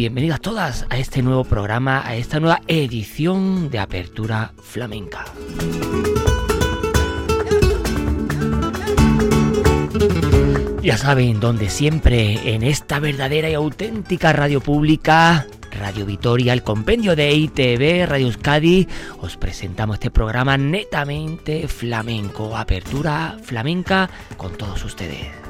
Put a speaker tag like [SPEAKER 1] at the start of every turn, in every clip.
[SPEAKER 1] Bienvenidas todas a este nuevo programa, a esta nueva edición de Apertura Flamenca. Ya saben, donde siempre, en esta verdadera y auténtica radio pública, Radio Vitoria, el compendio de ITV, Radio Euskadi, os presentamos este programa netamente flamenco, apertura flamenca con todos ustedes.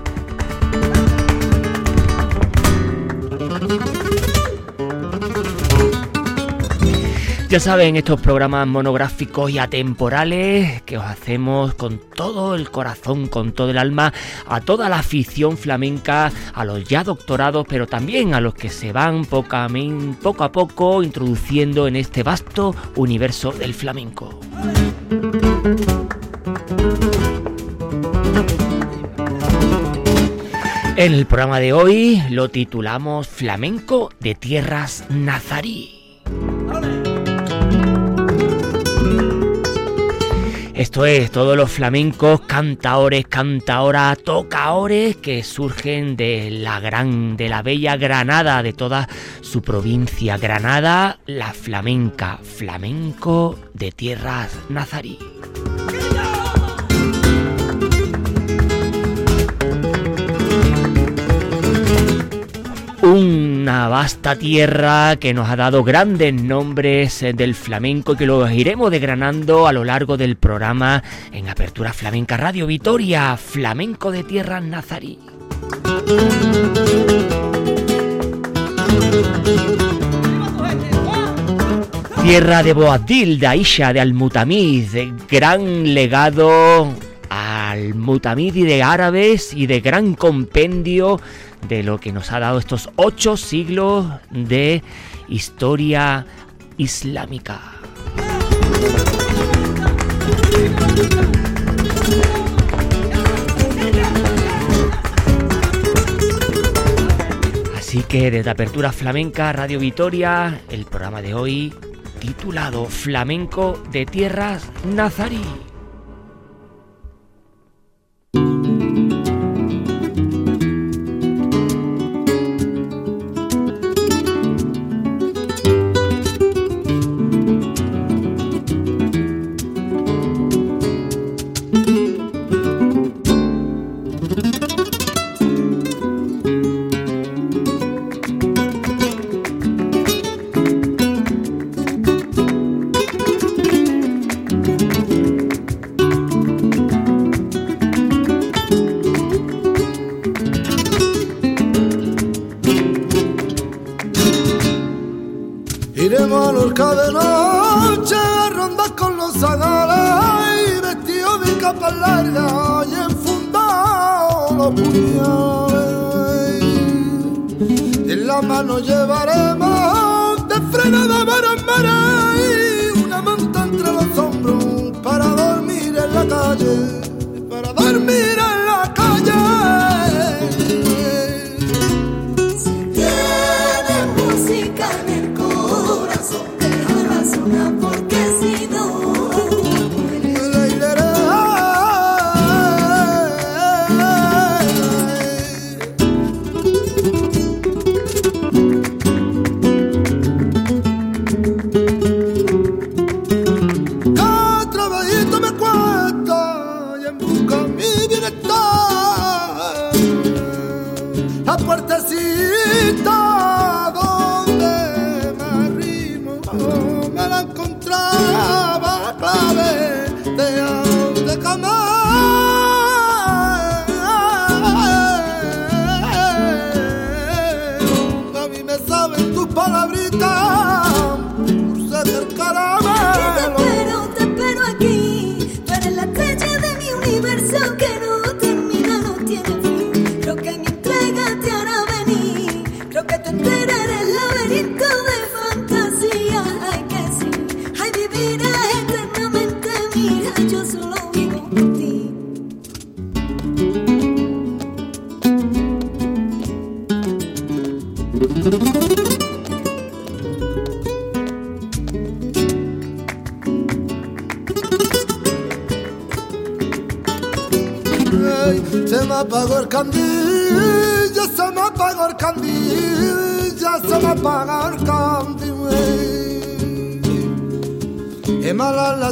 [SPEAKER 1] Ya saben, estos programas monográficos y atemporales que os hacemos con todo el corazón, con todo el alma, a toda la afición flamenca, a los ya doctorados, pero también a los que se van poco a poco introduciendo en este vasto universo del flamenco. En el programa de hoy lo titulamos Flamenco de Tierras Nazarí. Esto es, todos los flamencos, cantaores, cantaoras, tocaores que surgen de la gran, de la bella Granada, de toda su provincia. Granada, la flamenca, flamenco de tierras nazarí. Una vasta tierra que nos ha dado grandes nombres eh, del flamenco y que los iremos desgranando a lo largo del programa en Apertura Flamenca Radio Vitoria, Flamenco de Tierra Nazarí. Tierra de Boadil, de Aisha, de Almutamid, gran legado al Mutamid y de árabes y de gran compendio de lo que nos ha dado estos ocho siglos de historia islámica. Así que desde Apertura Flamenca Radio Vitoria, el programa de hoy titulado Flamenco de Tierras Nazarí.
[SPEAKER 2] Mano llevaremos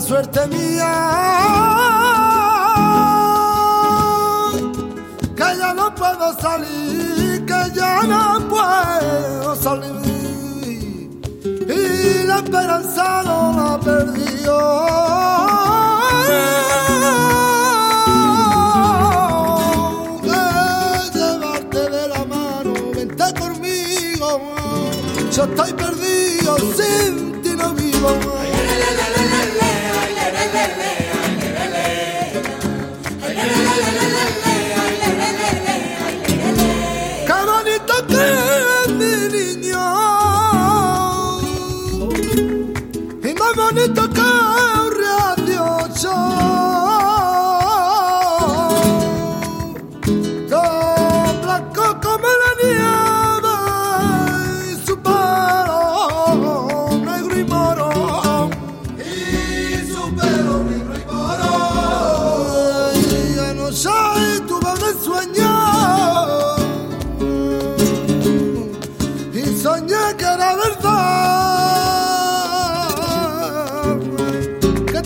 [SPEAKER 2] suerte mía, que ya no puedo salir, que ya no puedo salir. Y la esperanza no la perdió. yo estoy perdido, sin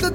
[SPEAKER 1] La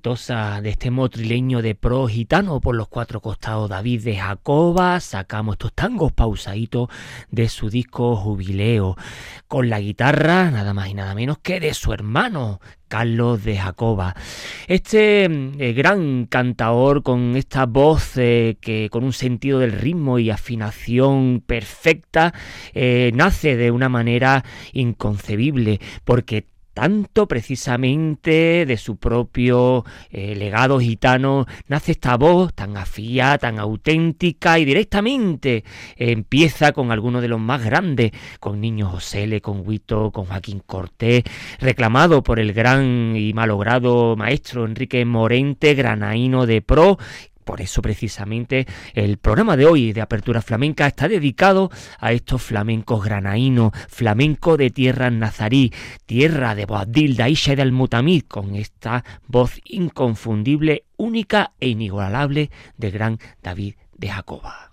[SPEAKER 1] de este motrileño de pro gitano por los cuatro costados David de Jacoba, sacamos estos tangos pausaditos de su disco Jubileo, con la guitarra nada más y nada menos que de su hermano Carlos de Jacoba. Este eh, gran cantaor con esta voz eh, que con un sentido del ritmo y afinación perfecta eh, nace de una manera inconcebible porque tanto precisamente de su propio eh, legado gitano nace esta voz tan afía, tan auténtica y directamente empieza con algunos de los más grandes, con Niño José, con Huito, con Joaquín Cortés, reclamado por el gran y malogrado maestro Enrique Morente, granaíno de pro,
[SPEAKER 3] por eso precisamente el programa de hoy de Apertura Flamenca está dedicado a estos flamencos granaínos, flamenco de tierra nazarí, tierra de Boabdil, Daisha y del Mutamid, con esta voz inconfundible, única e inigualable de gran David de Jacoba.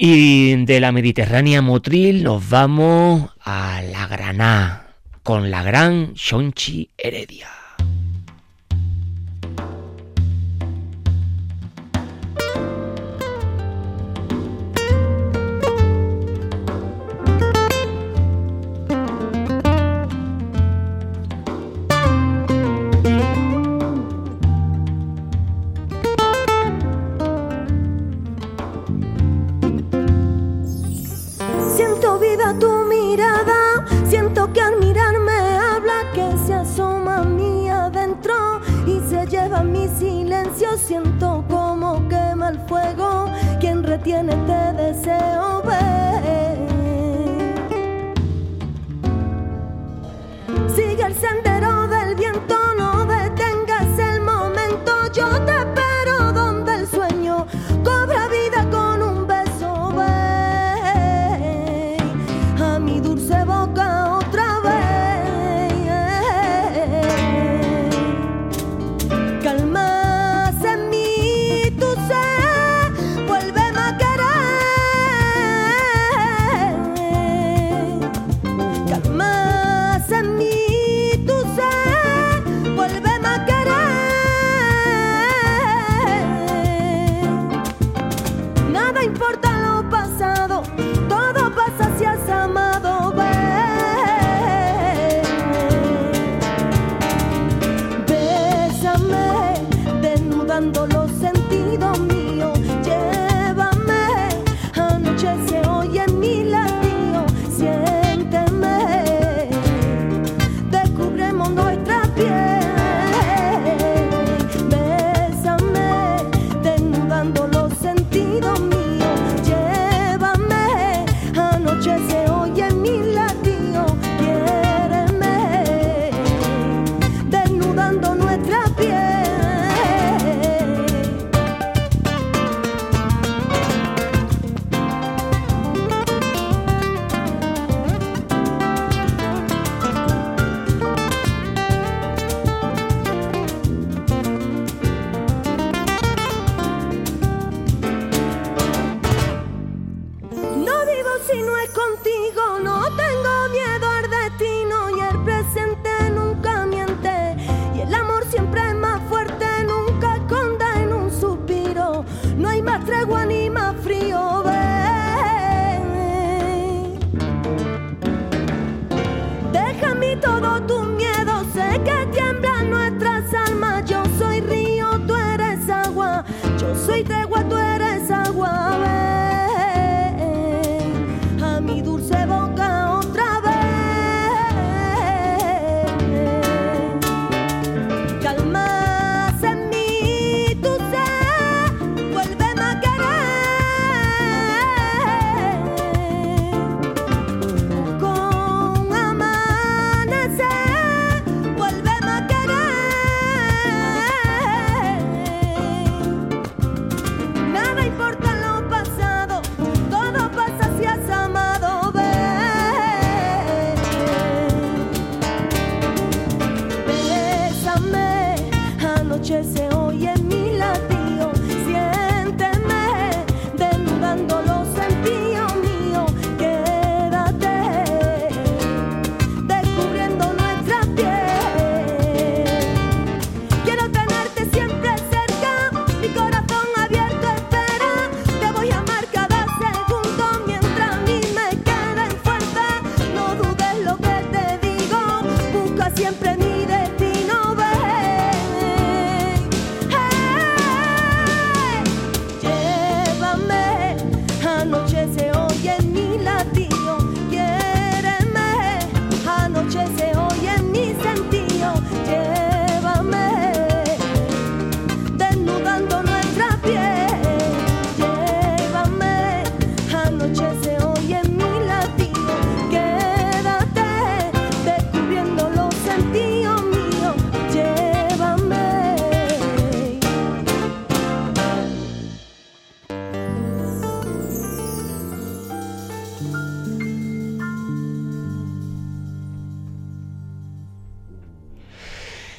[SPEAKER 3] Y de la Mediterránea Motril nos vamos a la Granada con la gran Shonchi Heredia.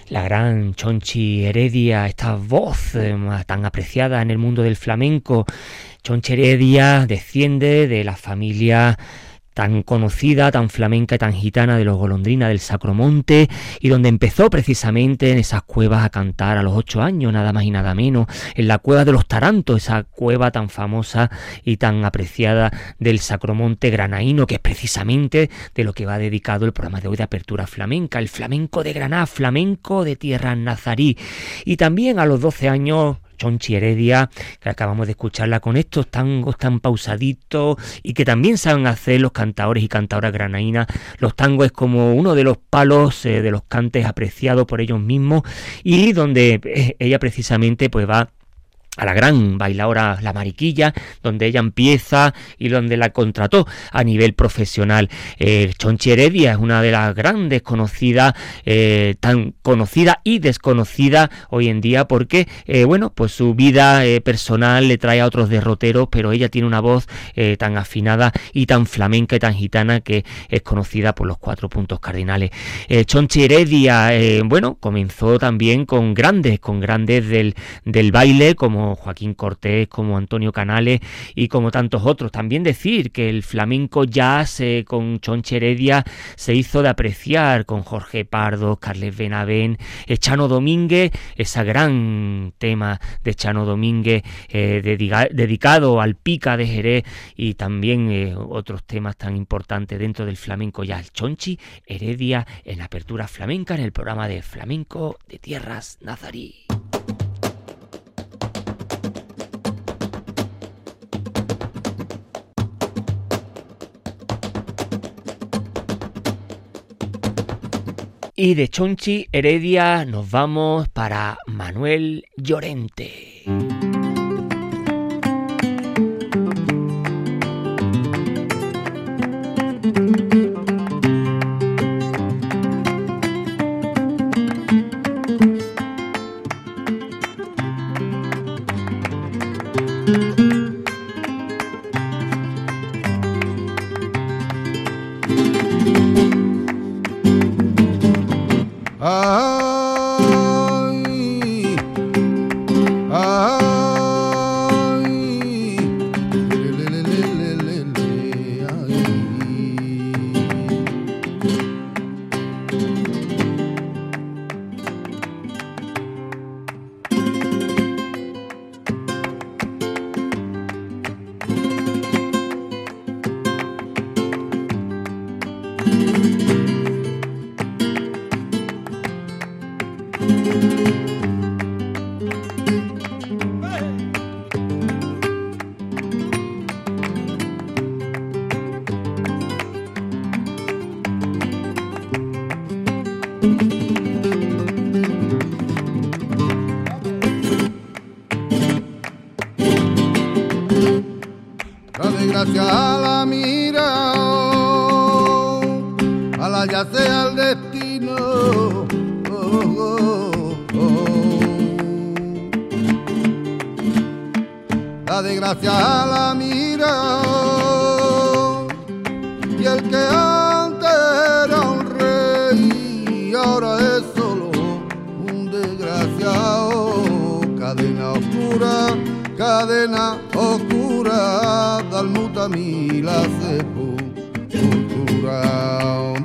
[SPEAKER 1] La gran Chonchi Heredia, esta voz eh, tan apreciada en el mundo del flamenco. Chonchi Heredia desciende de la familia tan conocida, tan flamenca y tan gitana de los golondrinas del Sacromonte, y donde empezó precisamente en esas cuevas a cantar a los ocho años, nada más y nada menos, en la cueva de los Tarantos, esa cueva tan famosa y tan apreciada del Sacromonte granaíno, que es precisamente de lo que va dedicado el programa de hoy de Apertura Flamenca, el flamenco de Granada, flamenco de tierra nazarí. Y también a los doce años Chonchi Heredia, que acabamos de escucharla con estos tangos tan pausaditos y que también saben hacer los cantadores y cantadoras granaínas. Los tangos es como uno de los palos eh, de los cantes apreciados por ellos mismos y donde eh, ella precisamente pues va a la gran bailadora La Mariquilla, donde ella empieza y donde la contrató a nivel profesional. Eh, Chonchi Heredia es una de las grandes conocidas, eh, tan conocida y desconocida hoy en día, porque, eh, bueno, pues su vida eh, personal le trae a otros derroteros, pero ella tiene una voz tan afinada y tan flamenca y tan gitana que es conocida por los cuatro puntos cardinales. Chonchi Heredia, bueno, comenzó también con grandes, con grandes del, del baile, como Joaquín Cortés, como Antonio Canales y como tantos otros. También decir que el flamenco jazz eh, con Chonche Heredia se hizo de apreciar con Jorge Pardo, Carles Benavén, eh, Chano Domínguez, ese gran tema de Chano Domínguez eh, dedicado al pica de Jerez y también otros temas tan importantes dentro del flamenco jazz. Chonchi Heredia en la apertura flamenca en el programa de flamenco de tierras nazarí. Y de Chonchi Heredia nos vamos para Manuel Llorente.
[SPEAKER 2] sea el destino. Oh, oh, oh. La desgracia la mira y el que antes era un rey ahora es solo un desgraciado. Cadena oscura, cadena oscura, dalmuta mi la sepultura.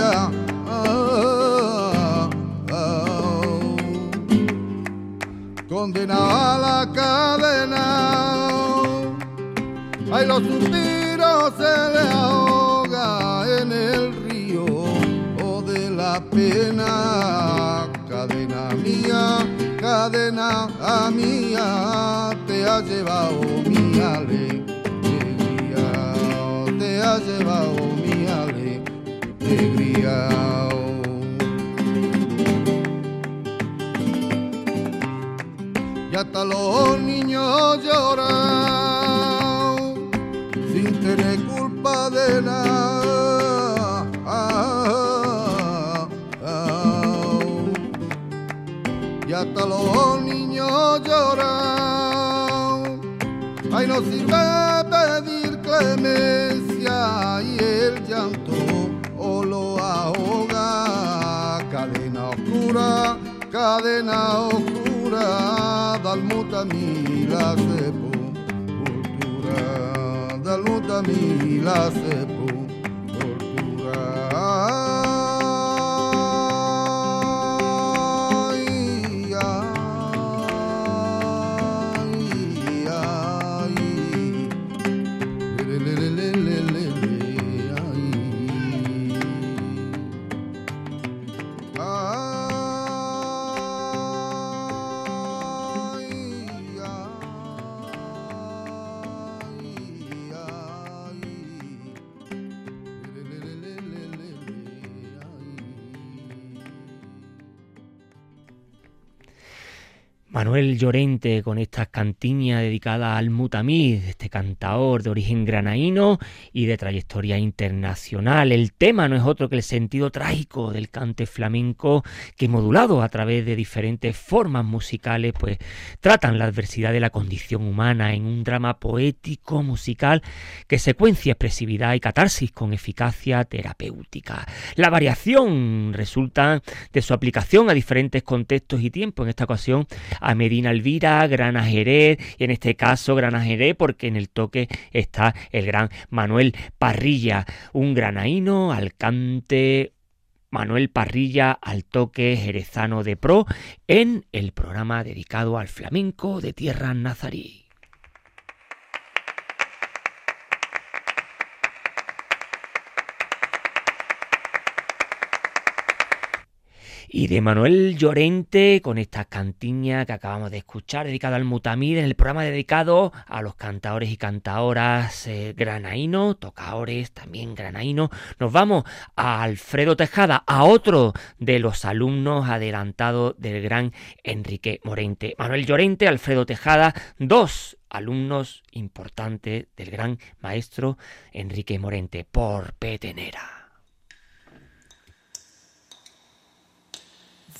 [SPEAKER 2] había condenado a la cadena. Ay los suspiros se le ahoga en el río. O de la pena cadena mía cadena mía ha llevado mi alegría, te ha llevado alegría. hasta los niños lloran sin tener culpa de nada. Y hasta los niños lloran. Ay, no sirve pedir clemencia cadena oscura dal muta la sepoltura, dal muta la sepoltura.
[SPEAKER 1] Manuel Llorente con estas cantiñas dedicadas al Mutamid, este cantador de origen granaíno y de trayectoria internacional. El tema no es otro que el sentido trágico del cante flamenco que modulado a través de diferentes formas musicales pues tratan la adversidad de la condición humana en un drama poético musical que secuencia expresividad y catarsis con eficacia terapéutica. La variación resulta de su aplicación a diferentes contextos y tiempos. En esta ocasión a Medina Elvira, Jerez, y en este caso Jerez porque en el toque está el gran Manuel Parrilla, un granaíno al cante Manuel Parrilla al toque jerezano de pro en el programa dedicado al flamenco de Tierra Nazarí. Y de Manuel Llorente con esta cantiña que acabamos de escuchar dedicada al Mutamid en el programa dedicado a los cantadores y cantadoras eh, granaínos, tocadores también granaínos. Nos vamos a Alfredo Tejada, a otro de los alumnos adelantados del gran Enrique Morente. Manuel Llorente, Alfredo Tejada, dos alumnos importantes del gran maestro Enrique Morente por Petenera.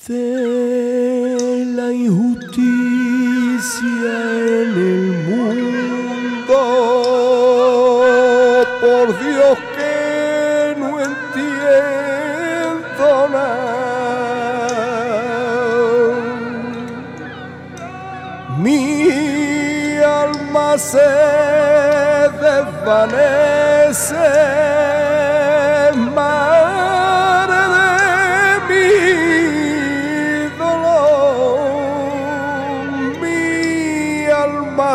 [SPEAKER 4] De la injusticia en el mundo. Por Dios que no entiendo nada. Mi alma se desvanece.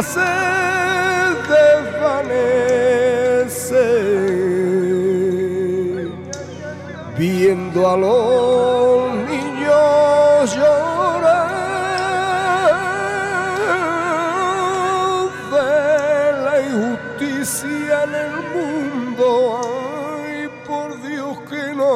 [SPEAKER 4] Se desvanece viendo a los niños llorar de la injusticia en el mundo. Ay, por Dios que no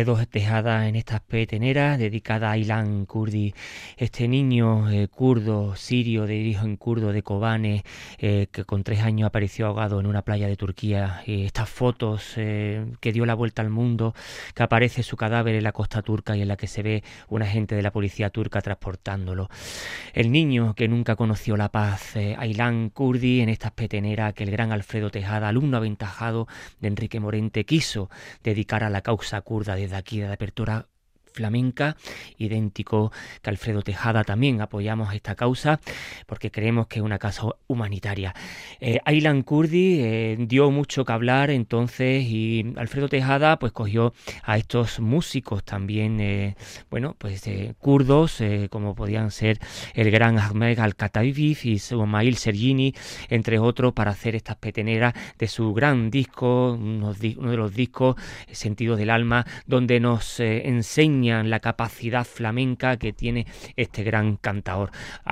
[SPEAKER 1] Alfredo Tejada en estas peteneras dedicada a Ilan Kurdi, este niño eh, kurdo, sirio, de origen kurdo de Kobane, eh, que con tres años apareció ahogado en una playa de Turquía. estas fotos eh, que dio la vuelta al mundo, que aparece su cadáver en la costa turca y en la que se ve un agente de la policía turca transportándolo. El niño que nunca conoció la paz, Aylan Kurdi, en estas peteneras que el gran Alfredo Tejada, alumno aventajado de Enrique Morente, quiso dedicar a la causa kurda desde aquí, de apertura flamenca, idéntico que Alfredo Tejada también apoyamos esta causa porque creemos que es una causa humanitaria. Eh, Aylan Kurdi eh, dio mucho que hablar entonces y Alfredo Tejada pues cogió a estos músicos también, eh, bueno, pues kurdos como podían ser el gran Ahmed Al-Kataviv y Somail Sergini, entre otros, para hacer estas peteneras de su gran disco, uno de los discos Sentido del Alma, donde nos enseña la capacidad flamenca que tiene este gran cantador,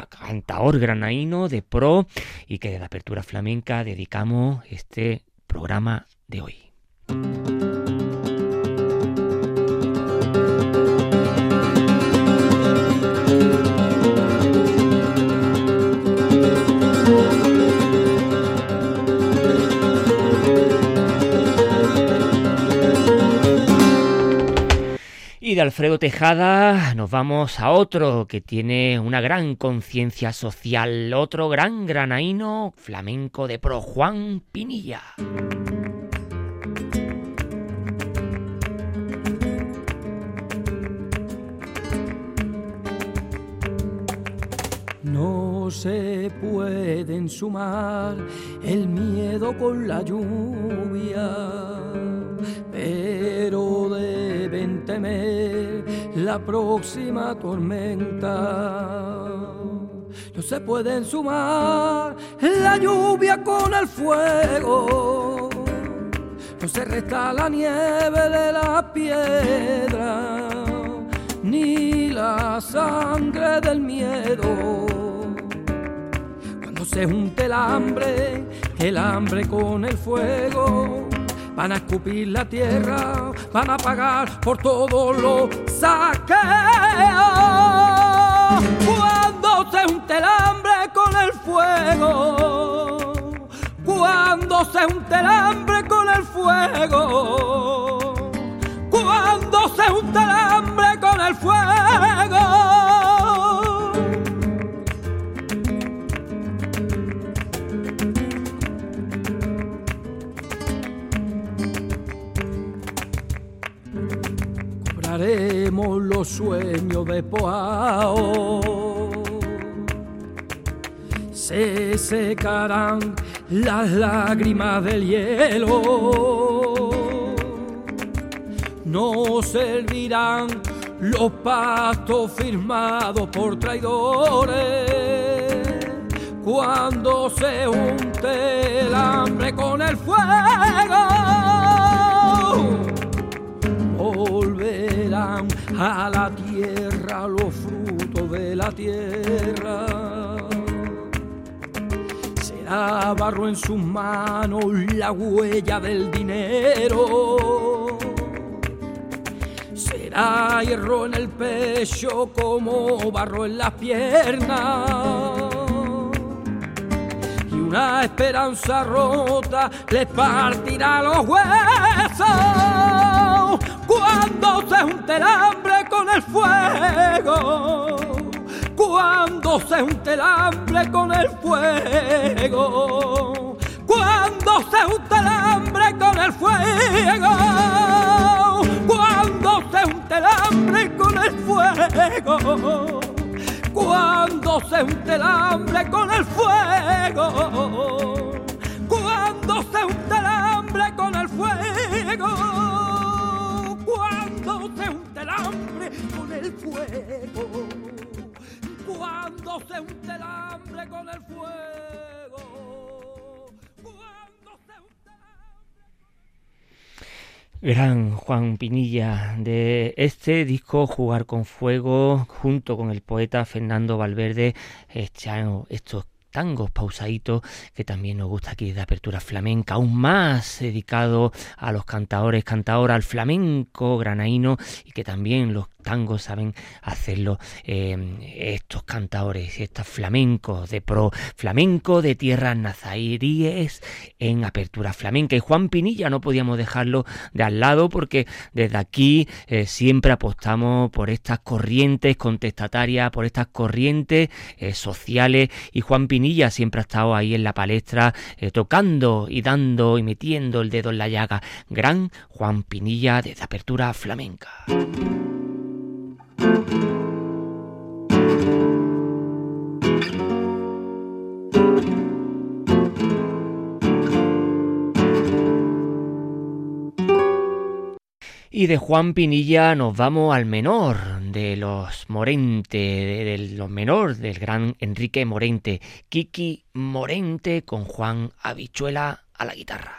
[SPEAKER 1] cantador granaíno de pro y que de la apertura flamenca dedicamos este programa de hoy. Alfredo Tejada nos vamos a otro que tiene una gran conciencia social, otro gran granaíno flamenco de pro, Juan Pinilla.
[SPEAKER 5] No se pueden sumar el miedo con la lluvia, pero deben temer la próxima tormenta. No se pueden sumar la lluvia con el fuego, no se resta la nieve de la piedra, ni la sangre del miedo se junte el hambre, el hambre con el fuego. Van a escupir la tierra, van a pagar por todos los saqueos. Cuando se junte el hambre con el fuego. Cuando se junte el hambre con el fuego. Los sueños de Poao. Se secarán las lágrimas del hielo. No servirán los pactos firmados por traidores cuando se junte el hambre con el fuego, volverán a la tierra los frutos de la tierra. Será barro en sus manos la huella del dinero será hierro en el pecho como barro en las piernas. Y una esperanza rota le partirá los huesos cuando se junte el hambre con el fuego. Cuando se junte el hambre con el fuego. Cuando se junte el hambre con el fuego cuando se unte el hambre con el fuego, cuando se unte el hambre con el fuego,
[SPEAKER 1] Gran Juan Pinilla de este disco Jugar con Fuego junto con el poeta Fernando Valverde estos tangos pausaditos que también nos gusta aquí de apertura flamenca, aún más dedicado a los cantadores, cantadora, al flamenco granaíno y que también los tangos saben hacerlo em, estos cantadores, estos flamencos de pro, flamenco de tierras nazairíes en apertura flamenca. Y Juan Pinilla no podíamos dejarlo de al lado porque desde aquí eh, siempre apostamos por estas corrientes contestatarias, por estas corrientes eh, sociales y Juan Pinilla siempre ha estado ahí en la palestra eh, tocando y dando y metiendo el dedo en la llaga. Gran Juan Pinilla desde apertura flamenca. Y de Juan Pinilla nos vamos al menor de los Morente, de, los menor del gran Enrique Morente, Kiki Morente con Juan Habichuela a la guitarra.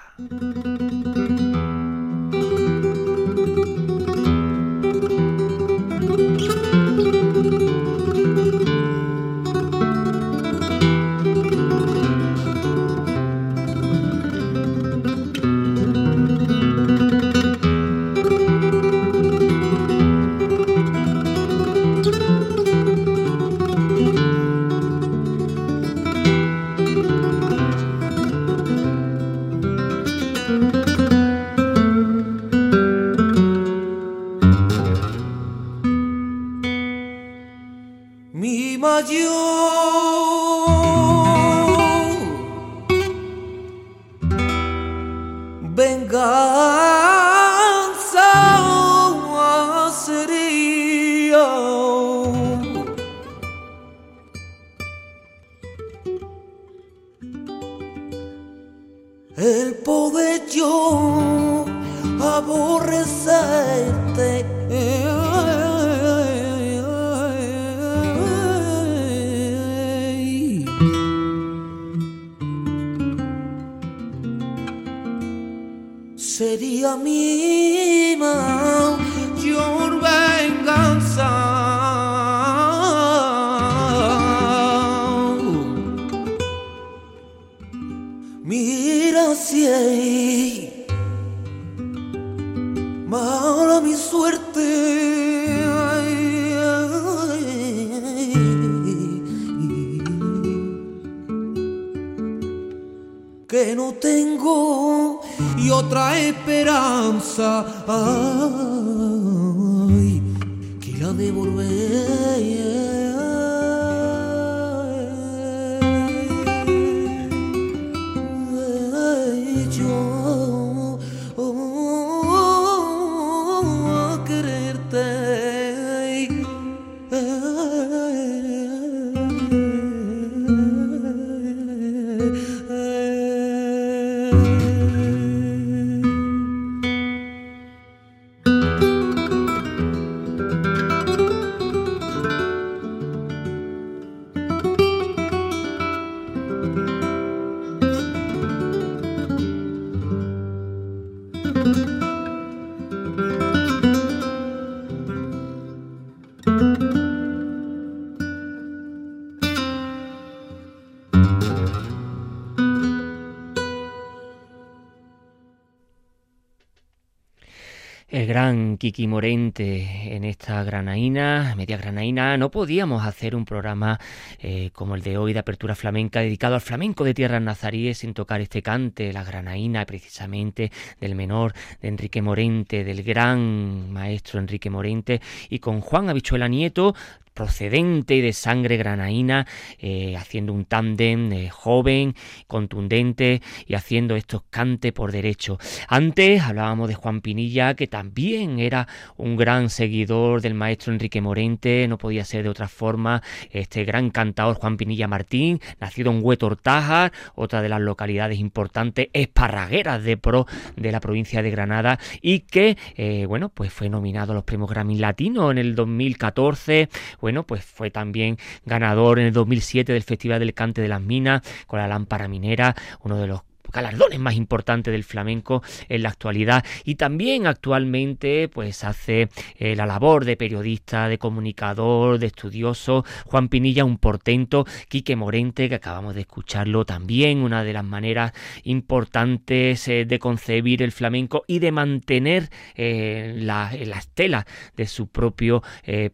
[SPEAKER 1] Kiki Morente en esta granaína, media granaína, no podíamos hacer un programa eh, como el de hoy de apertura flamenca dedicado al flamenco de tierras nazaríes sin tocar este cante, la granaína precisamente del menor de Enrique Morente, del gran maestro Enrique Morente y con Juan Habichuela Nieto procedente de sangre granaína, eh, haciendo un tándem eh, joven, contundente y haciendo estos cante por derecho. Antes hablábamos de Juan Pinilla, que también era un gran seguidor del maestro Enrique Morente, no podía ser de otra forma, este gran cantador Juan Pinilla Martín, nacido en Huetortaja, otra de las localidades importantes esparragueras de pro de la provincia de Granada, y que, eh, bueno, pues fue nominado a los premios Grammy Latino en el 2014, bueno, pues fue también ganador en el 2007 del Festival del Cante de las Minas con la lámpara minera, uno de los galardones más importantes del flamenco en la actualidad. Y también actualmente pues hace eh, la labor de periodista, de comunicador, de estudioso, Juan Pinilla un portento, Quique Morente que acabamos de escucharlo también, una de las maneras importantes eh, de concebir el flamenco y de mantener eh, la, la, estela de su propio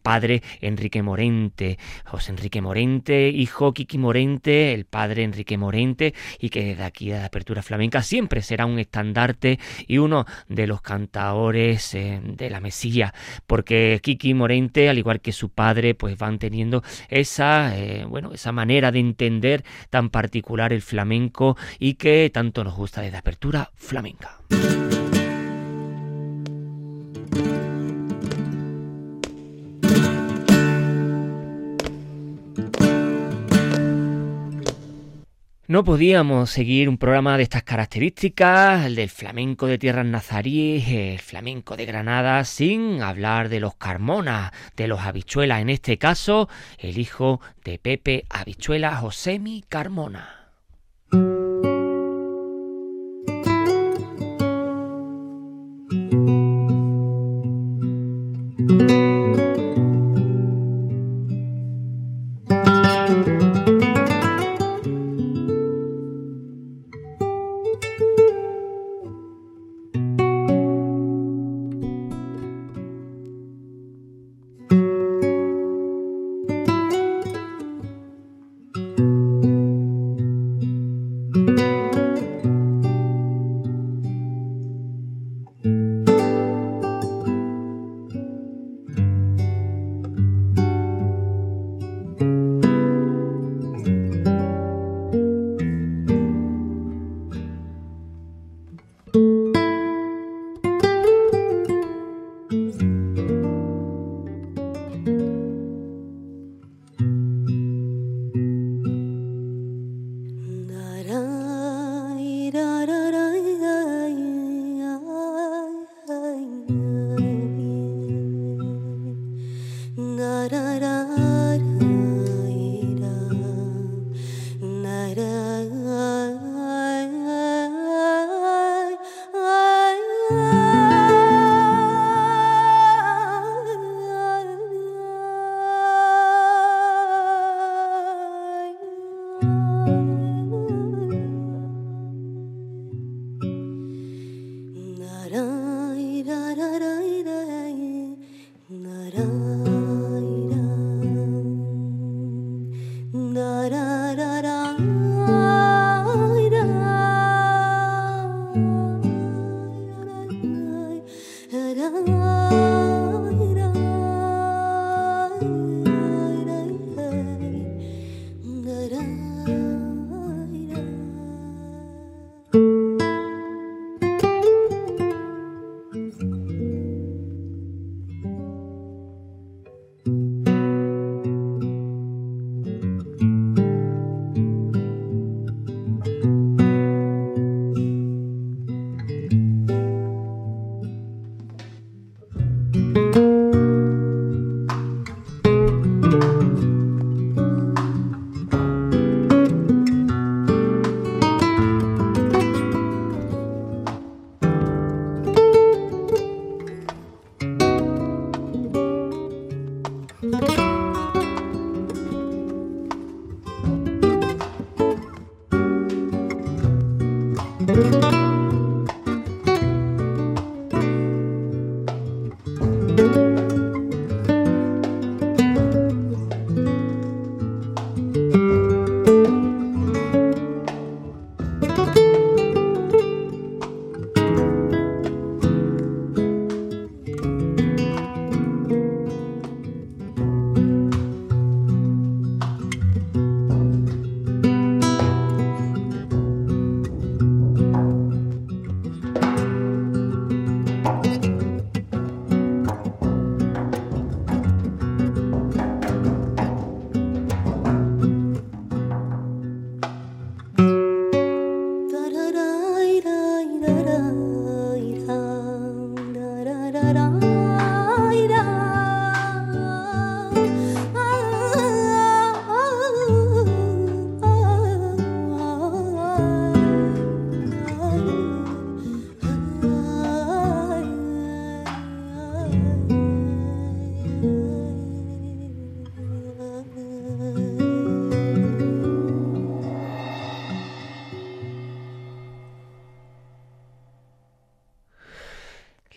[SPEAKER 1] padre Enrique Morente, José Enrique Morente, hijo Quique Morente, el padre Enrique Morente y que desde aquí flamenca siempre será un estandarte y uno de los cantadores eh, de la mesilla, porque Kiki Morente, al igual que su padre, pues van teniendo esa, eh, bueno, esa manera de entender tan particular el flamenco y que tanto nos gusta desde apertura flamenca. No podíamos seguir un programa de estas características, el del flamenco de tierras nazaríes, el flamenco de Granada, sin hablar de los Carmona, de los habichuelas, en este caso, el hijo de Pepe Habichuela, Josemi Carmona.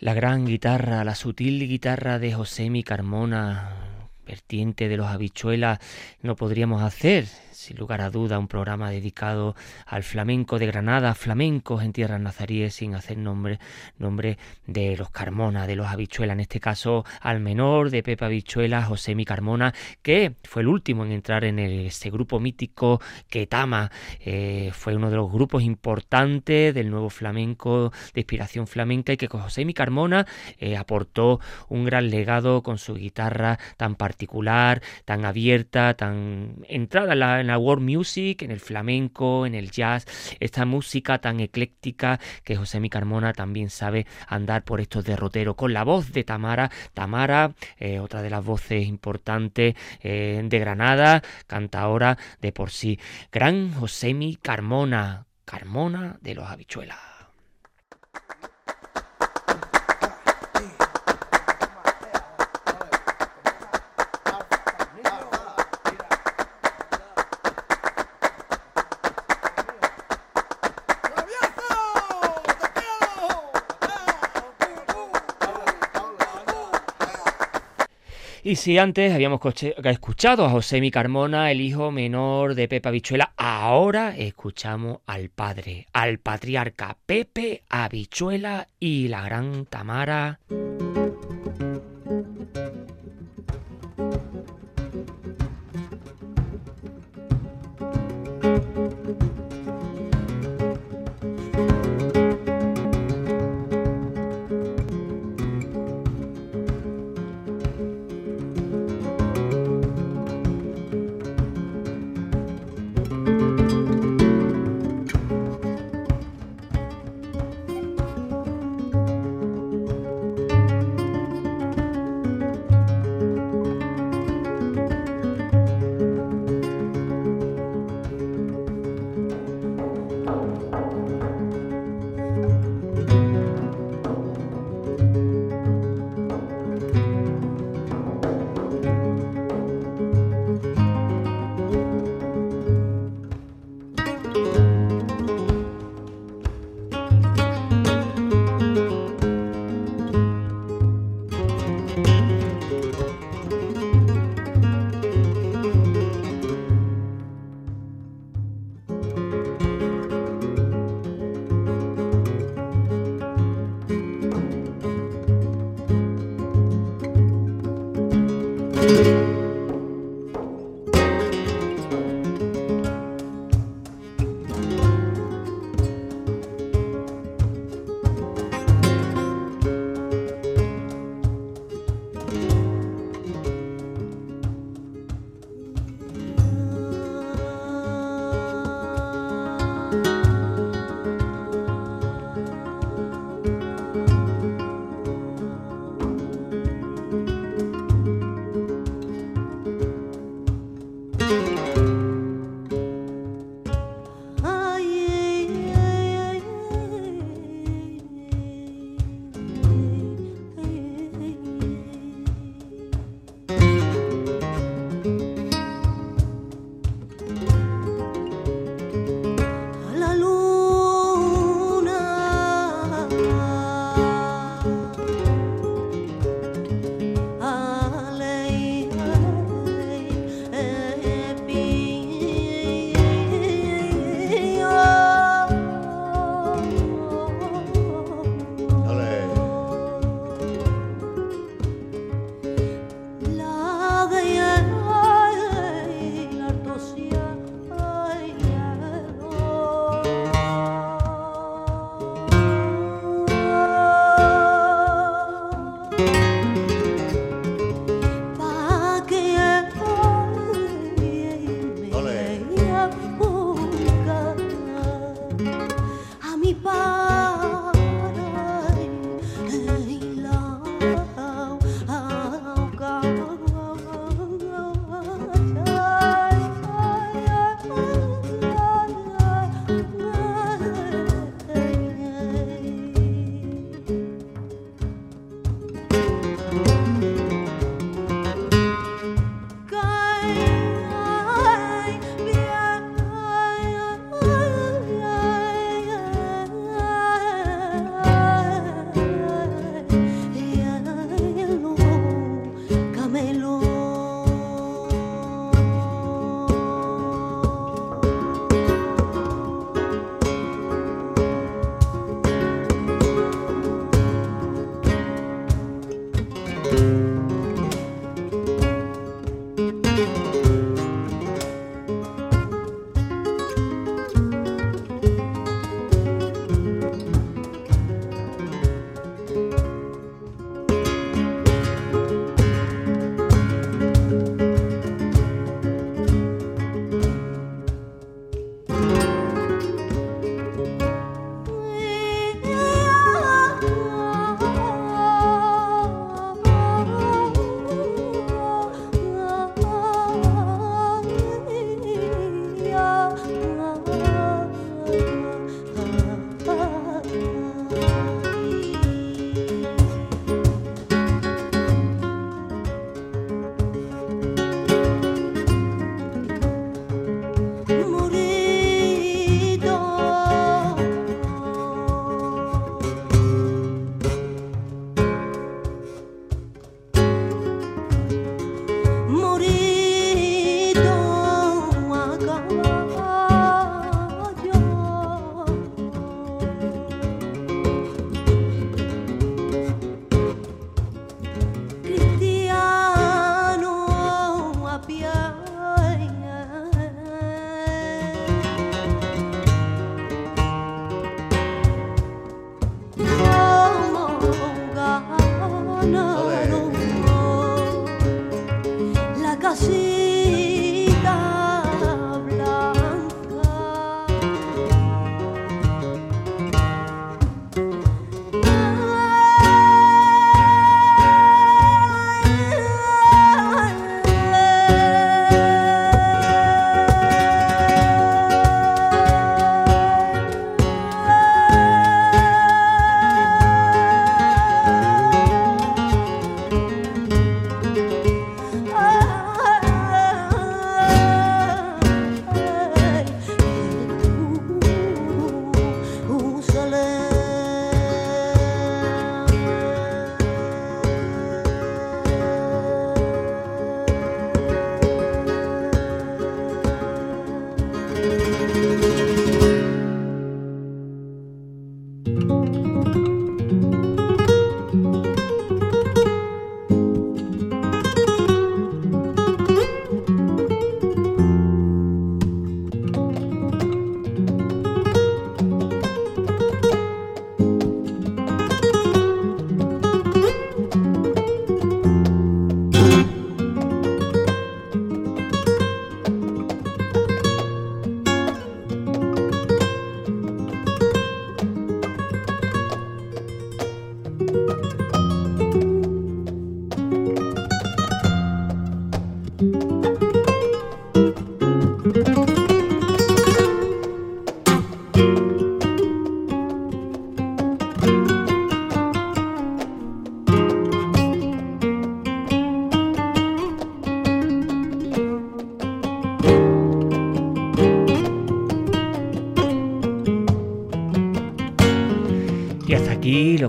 [SPEAKER 1] La gran guitarra, la sutil guitarra de José Carmona, vertiente de los habichuelas, no podríamos hacer sin lugar a duda, un programa dedicado al flamenco de Granada, flamencos en tierras nazaríes, sin hacer nombre, nombre de los Carmona, de los Habichuela, en este caso al menor de Pepa Habichuela, José Mi Carmona, que fue el último en entrar en ese grupo mítico Ketama, eh, fue uno de los grupos importantes del nuevo flamenco, de inspiración flamenca, y que José Mi Carmona eh, aportó un gran legado con su guitarra tan particular, tan abierta, tan entrada en la, la world music, en el flamenco, en el jazz, esta música tan ecléctica que José Mi Carmona también sabe andar por estos derroteros, con la voz de Tamara, Tamara, eh, otra de las voces importantes eh, de Granada, canta ahora de por sí, gran José Mi Carmona, Carmona de los habichuelas. Y si antes habíamos escuchado a José Mi Carmona, el hijo menor de Pepe Habichuela, ahora escuchamos al padre, al patriarca Pepe Habichuela y la gran Tamara. 私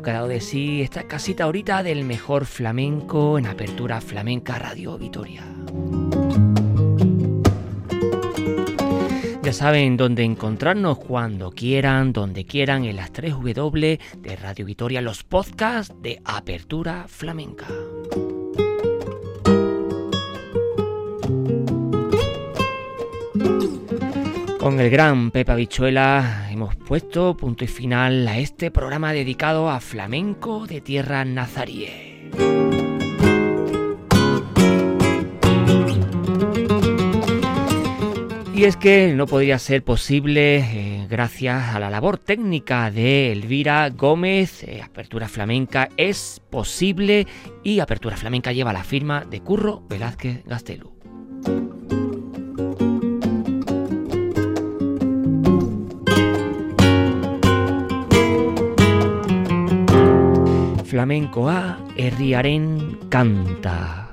[SPEAKER 1] lo que ha dado de sí esta casita ahorita del mejor flamenco en Apertura Flamenca Radio Vitoria. Ya saben dónde encontrarnos cuando quieran, donde quieran, en las 3 W de Radio Vitoria, los podcasts de Apertura Flamenca. Con el gran Pepa Bichuela hemos puesto punto y final a este programa dedicado a flamenco de tierra nazaríe. Y es que no podría ser posible eh, gracias a la labor técnica de Elvira Gómez. Eh, Apertura Flamenca es posible y Apertura Flamenca lleva la firma de Curro Velázquez Gastelu. flamenkoa herriaren kanta.